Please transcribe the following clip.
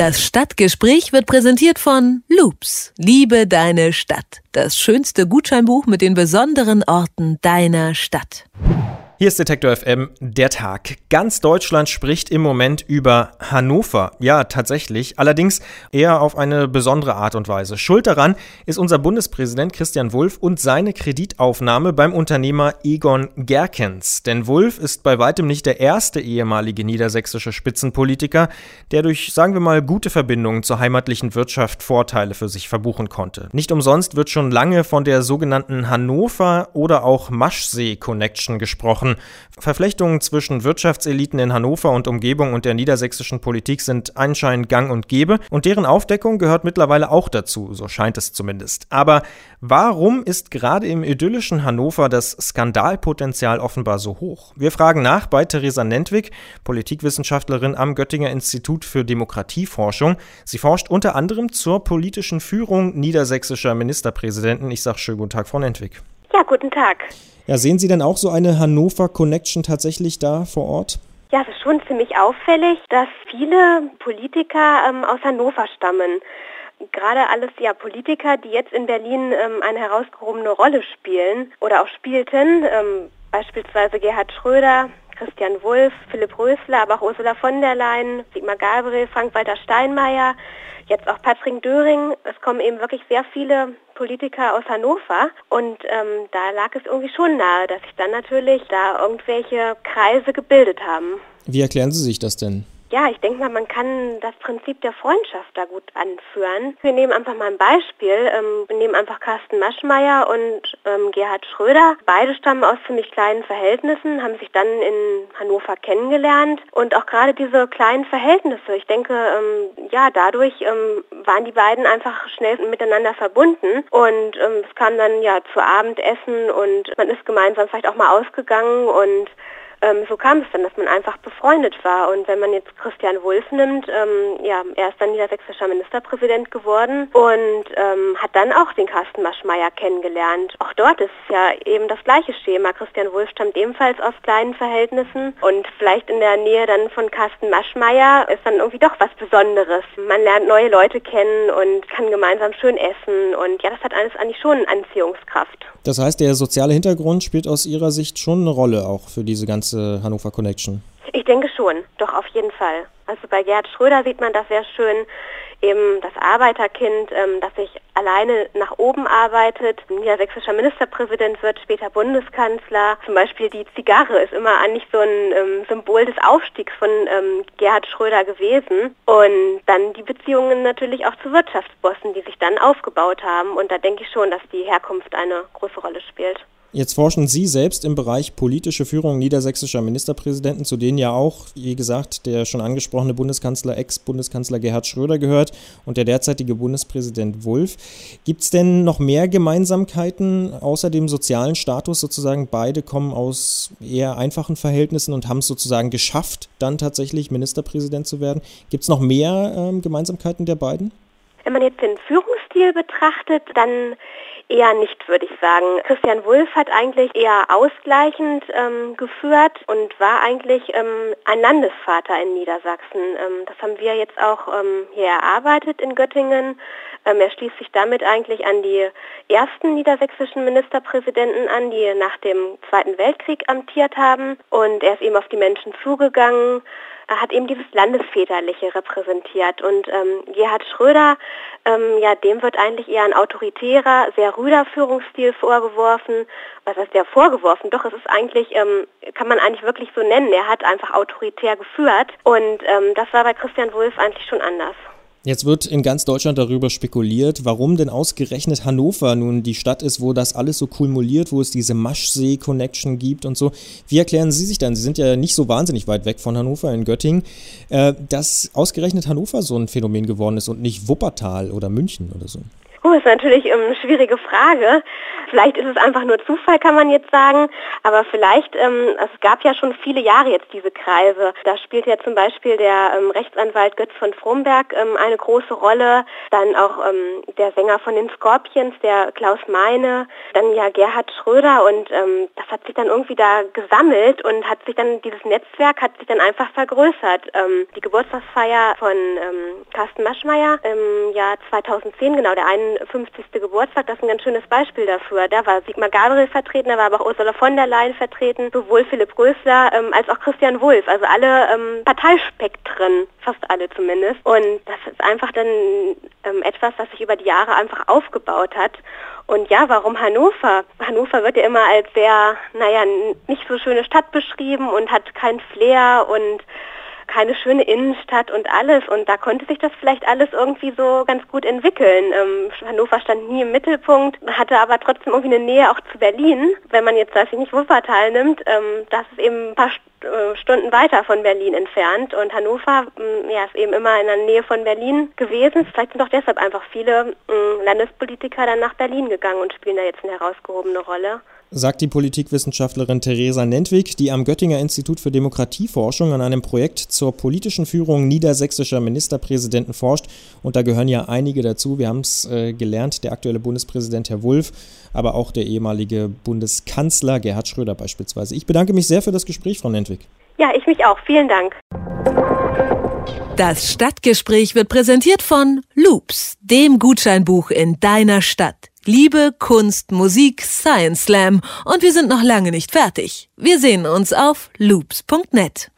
Das Stadtgespräch wird präsentiert von Loops. Liebe deine Stadt. Das schönste Gutscheinbuch mit den besonderen Orten deiner Stadt. Hier ist Detektor FM, der Tag. Ganz Deutschland spricht im Moment über Hannover. Ja, tatsächlich. Allerdings eher auf eine besondere Art und Weise. Schuld daran ist unser Bundespräsident Christian Wulff und seine Kreditaufnahme beim Unternehmer Egon Gerkens. Denn Wulff ist bei weitem nicht der erste ehemalige niedersächsische Spitzenpolitiker, der durch, sagen wir mal, gute Verbindungen zur heimatlichen Wirtschaft Vorteile für sich verbuchen konnte. Nicht umsonst wird schon lange von der sogenannten Hannover- oder auch Maschsee-Connection gesprochen Wochen. Verflechtungen zwischen Wirtschaftseliten in Hannover und Umgebung und der niedersächsischen Politik sind anscheinend gang und gäbe und deren Aufdeckung gehört mittlerweile auch dazu, so scheint es zumindest. Aber warum ist gerade im idyllischen Hannover das Skandalpotenzial offenbar so hoch? Wir fragen nach bei Theresa Nentwig, Politikwissenschaftlerin am Göttinger Institut für Demokratieforschung. Sie forscht unter anderem zur politischen Führung niedersächsischer Ministerpräsidenten. Ich sage schönen guten Tag, Frau Nentwig. Ja, guten Tag. Ja, sehen Sie denn auch so eine Hannover Connection tatsächlich da vor Ort? Ja, es ist schon ziemlich auffällig, dass viele Politiker ähm, aus Hannover stammen. Gerade alles ja Politiker, die jetzt in Berlin ähm, eine herausgehobene Rolle spielen oder auch spielten, ähm, beispielsweise Gerhard Schröder, Christian Wulff, Philipp Rösler, aber auch Ursula von der Leyen, Sigmar Gabriel, Frank-Walter Steinmeier, jetzt auch Patrick Döring. Es kommen eben wirklich sehr viele Politiker aus Hannover und ähm, da lag es irgendwie schon nahe, dass sich dann natürlich da irgendwelche Kreise gebildet haben. Wie erklären Sie sich das denn? Ja, ich denke mal, man kann das Prinzip der Freundschaft da gut anführen. Wir nehmen einfach mal ein Beispiel. Ähm, wir nehmen einfach Carsten Maschmeyer und ähm, Gerhard Schröder. Beide stammen aus ziemlich kleinen Verhältnissen, haben sich dann in Hannover kennengelernt. Und auch gerade diese kleinen Verhältnisse, ich denke, ähm, ja, dadurch waren die beiden einfach schnell miteinander verbunden. Und es kam dann ja zu Abendessen und man ist gemeinsam vielleicht auch mal ausgegangen und ähm, so kam es dann, dass man einfach befreundet war. Und wenn man jetzt Christian Wulff nimmt, ähm, ja, er ist dann niedersächsischer Ministerpräsident geworden und ähm, hat dann auch den Carsten Maschmeyer kennengelernt. Auch dort ist es ja eben das gleiche Schema. Christian Wulff stammt ebenfalls aus kleinen Verhältnissen und vielleicht in der Nähe dann von Carsten Maschmeyer ist dann irgendwie doch was Besonderes. Man lernt neue Leute kennen und kann gemeinsam schön essen und ja, das hat alles eigentlich schon Anziehungskraft. Das heißt, der soziale Hintergrund spielt aus Ihrer Sicht schon eine Rolle auch für diese ganze Hannover Connection. Ich denke schon, doch auf jeden Fall. Also bei Gerhard Schröder sieht man das sehr schön eben das Arbeiterkind, ähm, das sich alleine nach oben arbeitet. Niedersächsischer Ministerpräsident wird später Bundeskanzler. Zum Beispiel die Zigarre ist immer eigentlich so ein ähm, Symbol des Aufstiegs von ähm, Gerhard Schröder gewesen. Und dann die Beziehungen natürlich auch zu Wirtschaftsbossen, die sich dann aufgebaut haben. Und da denke ich schon, dass die Herkunft eine große Rolle spielt. Jetzt forschen Sie selbst im Bereich politische Führung niedersächsischer Ministerpräsidenten, zu denen ja auch, wie gesagt, der schon angesprochene Bundeskanzler, Ex-Bundeskanzler Gerhard Schröder gehört und der derzeitige Bundespräsident Wulff. Gibt es denn noch mehr Gemeinsamkeiten außer dem sozialen Status sozusagen? Beide kommen aus eher einfachen Verhältnissen und haben es sozusagen geschafft, dann tatsächlich Ministerpräsident zu werden. Gibt es noch mehr ähm, Gemeinsamkeiten der beiden? Wenn man jetzt den Führungsstil betrachtet, dann Eher nicht, würde ich sagen. Christian Wulff hat eigentlich eher ausgleichend ähm, geführt und war eigentlich ähm, ein Landesvater in Niedersachsen. Ähm, das haben wir jetzt auch ähm, hier erarbeitet in Göttingen. Ähm, er schließt sich damit eigentlich an die ersten niedersächsischen Ministerpräsidenten an, die nach dem Zweiten Weltkrieg amtiert haben. Und er ist eben auf die Menschen zugegangen, hat eben dieses Landesväterliche repräsentiert. Und ähm, Gerhard Schröder, ähm, ja, dem wird eigentlich eher ein autoritärer, sehr rüder Führungsstil vorgeworfen. Was heißt der vorgeworfen? Doch, es ist eigentlich, ähm, kann man eigentlich wirklich so nennen. Er hat einfach autoritär geführt. Und ähm, das war bei Christian Wulff eigentlich schon anders. Jetzt wird in ganz Deutschland darüber spekuliert, warum denn ausgerechnet Hannover nun die Stadt ist, wo das alles so kumuliert, wo es diese Maschsee-Connection gibt und so. Wie erklären Sie sich dann, Sie sind ja nicht so wahnsinnig weit weg von Hannover in Göttingen, äh, dass ausgerechnet Hannover so ein Phänomen geworden ist und nicht Wuppertal oder München oder so? Oh, ist natürlich eine schwierige Frage. Vielleicht ist es einfach nur Zufall, kann man jetzt sagen, aber vielleicht, ähm, es gab ja schon viele Jahre jetzt diese Kreise. Da spielt ja zum Beispiel der ähm, Rechtsanwalt Götz von Fromberg ähm, eine große Rolle, dann auch ähm, der Sänger von den Scorpions, der Klaus Meine, dann ja Gerhard Schröder und ähm, das hat sich dann irgendwie da gesammelt und hat sich dann, dieses Netzwerk hat sich dann einfach vergrößert. Ähm, die Geburtstagsfeier von Carsten Maschmeyer im Jahr 2010, genau der 51. Geburtstag, das ist ein ganz schönes Beispiel dafür. Da war Sigmar Gabriel vertreten, da war aber auch Ursula von der Leyen vertreten, sowohl Philipp Rösler ähm, als auch Christian Wulff, also alle ähm, Parteispektren, fast alle zumindest. Und das ist einfach dann ähm, etwas, was sich über die Jahre einfach aufgebaut hat. Und ja, warum Hannover? Hannover wird ja immer als sehr, naja, nicht so schöne Stadt beschrieben und hat kein Flair und keine schöne Innenstadt und alles. Und da konnte sich das vielleicht alles irgendwie so ganz gut entwickeln. Ähm, Hannover stand nie im Mittelpunkt, hatte aber trotzdem irgendwie eine Nähe auch zu Berlin. Wenn man jetzt, weiß ich nicht, Wuppertal nimmt, ähm, das ist eben ein paar äh, Stunden weiter von Berlin entfernt. Und Hannover mm, ja, ist eben immer in der Nähe von Berlin gewesen. Vielleicht sind auch deshalb einfach viele mm, Landespolitiker dann nach Berlin gegangen und spielen da jetzt eine herausgehobene Rolle sagt die Politikwissenschaftlerin Theresa Nentwig, die am Göttinger Institut für Demokratieforschung an einem Projekt zur politischen Führung niedersächsischer Ministerpräsidenten forscht. Und da gehören ja einige dazu. Wir haben es äh, gelernt, der aktuelle Bundespräsident Herr Wulff, aber auch der ehemalige Bundeskanzler Gerhard Schröder beispielsweise. Ich bedanke mich sehr für das Gespräch, Frau Nentwig. Ja, ich mich auch. Vielen Dank. Das Stadtgespräch wird präsentiert von Loops, dem Gutscheinbuch in deiner Stadt. Liebe, Kunst, Musik, Science Slam und wir sind noch lange nicht fertig. Wir sehen uns auf loops.net.